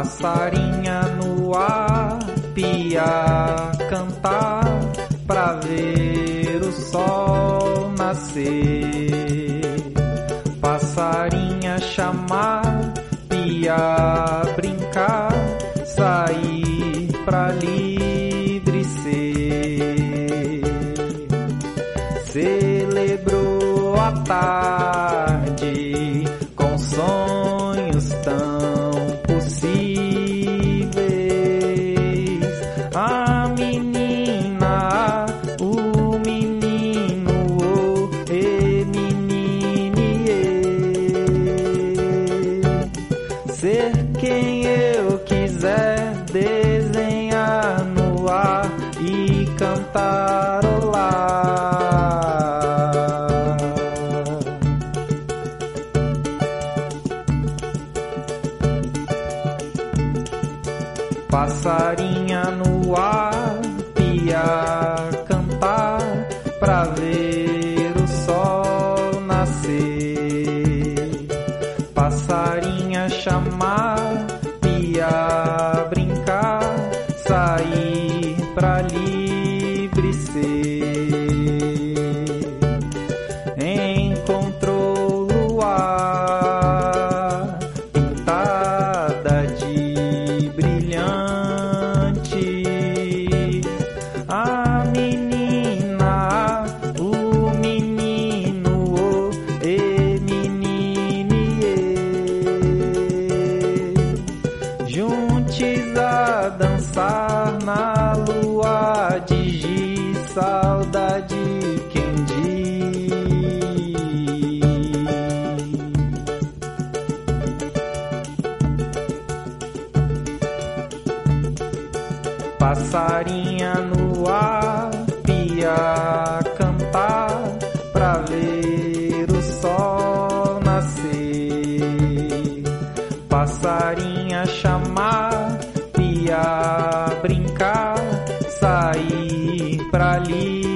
passarinha no ar, pia cantar pra ver o sol nascer. Passarinha chamar, pia brincar, sair pra livre ser. Celebrou a tarde quem eu quiser, desenhar no ar e cantarolar. Passarinha no ar, pia cantar pra ver ser. Encontrou luar pintada de brilhante. A menina, o menino, o e menine, juntos a dançar na lua de giz, saudade quem. Passarinha no ar, pia cantar pra ver o sol nascer. Passarinha chamar, pia brincar, sair pra ali